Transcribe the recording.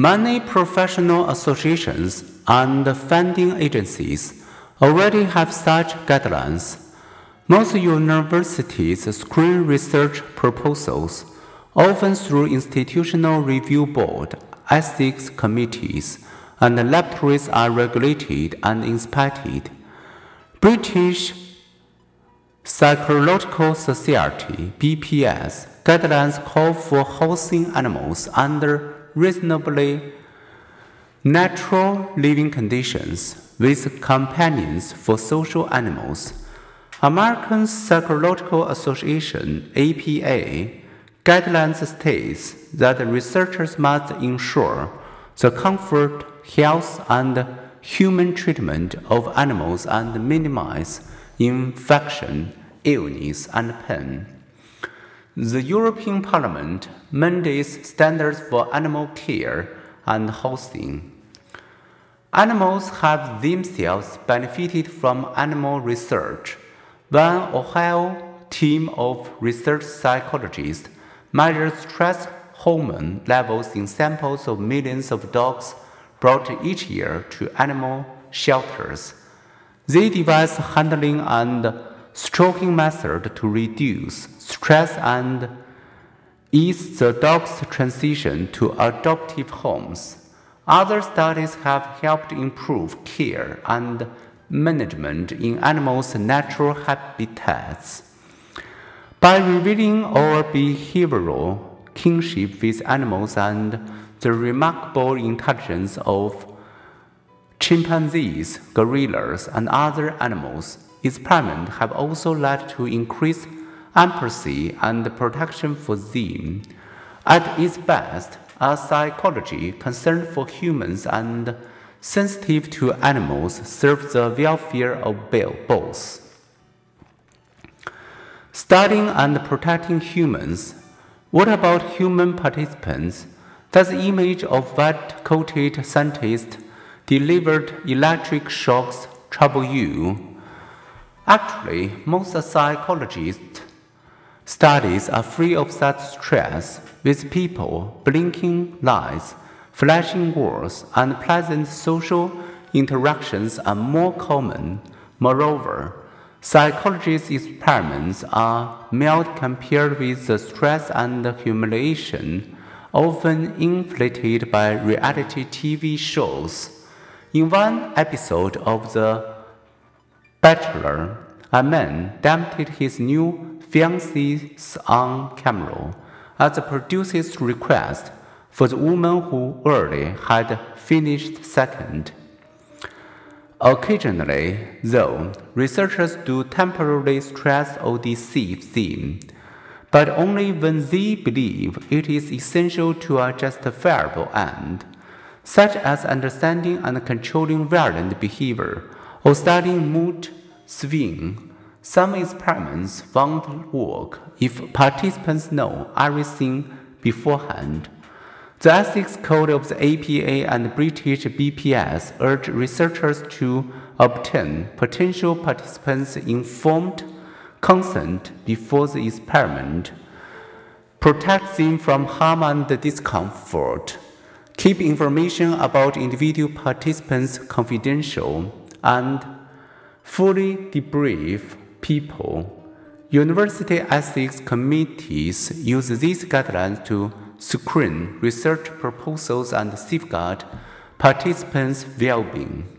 Many professional associations and funding agencies already have such guidelines. Most universities screen research proposals, often through institutional review board, ethics committees, and laboratories are regulated and inspected. British Psychological Society (BPS) guidelines call for housing animals under reasonably natural living conditions with companions for social animals. American Psychological Association APA guidelines states that researchers must ensure the comfort, health, and human treatment of animals and minimize infection, illness, and pain. The European Parliament mandates standards for animal care and housing. Animals have themselves benefited from animal research. One Ohio team of research psychologists measured stress hormone levels in samples of millions of dogs brought each year to animal shelters. They devised handling and stroking method to reduce stress and ease the dog's transition to adoptive homes. Other studies have helped improve care and management in animals' natural habitats. By revealing our behavioral kinship with animals and the remarkable intelligence of chimpanzees, gorillas, and other animals, experiments have also led to increased empathy and protection for them. At its best, a psychology concerned for humans and sensitive to animals serves the welfare of both. Studying and protecting humans. What about human participants? Does the image of white coated scientists delivered electric shocks trouble you? Actually, most psychologists studies are free of such stress, with people blinking lights, flashing words, and pleasant social interactions are more common. Moreover, psychologists' experiments are mild compared with the stress and humiliation often inflated by reality TV shows. In one episode of The Bachelor, a man dumped his new fiancée on camera at the producer's request for the woman who early had finished second. Occasionally, though, researchers do temporarily stress or deceive them but only when they believe it is essential to a justifiable end, such as understanding and controlling violent behavior or studying mood swing. Some experiments won't work if participants know everything beforehand. The ethics code of the APA and British BPS urge researchers to obtain potential participants' informed consent before the experiment, protect them from harm and discomfort, keep information about individual participants confidential, and fully debrief people. University ethics committees use these guidelines to screen research proposals and safeguard participants' well being.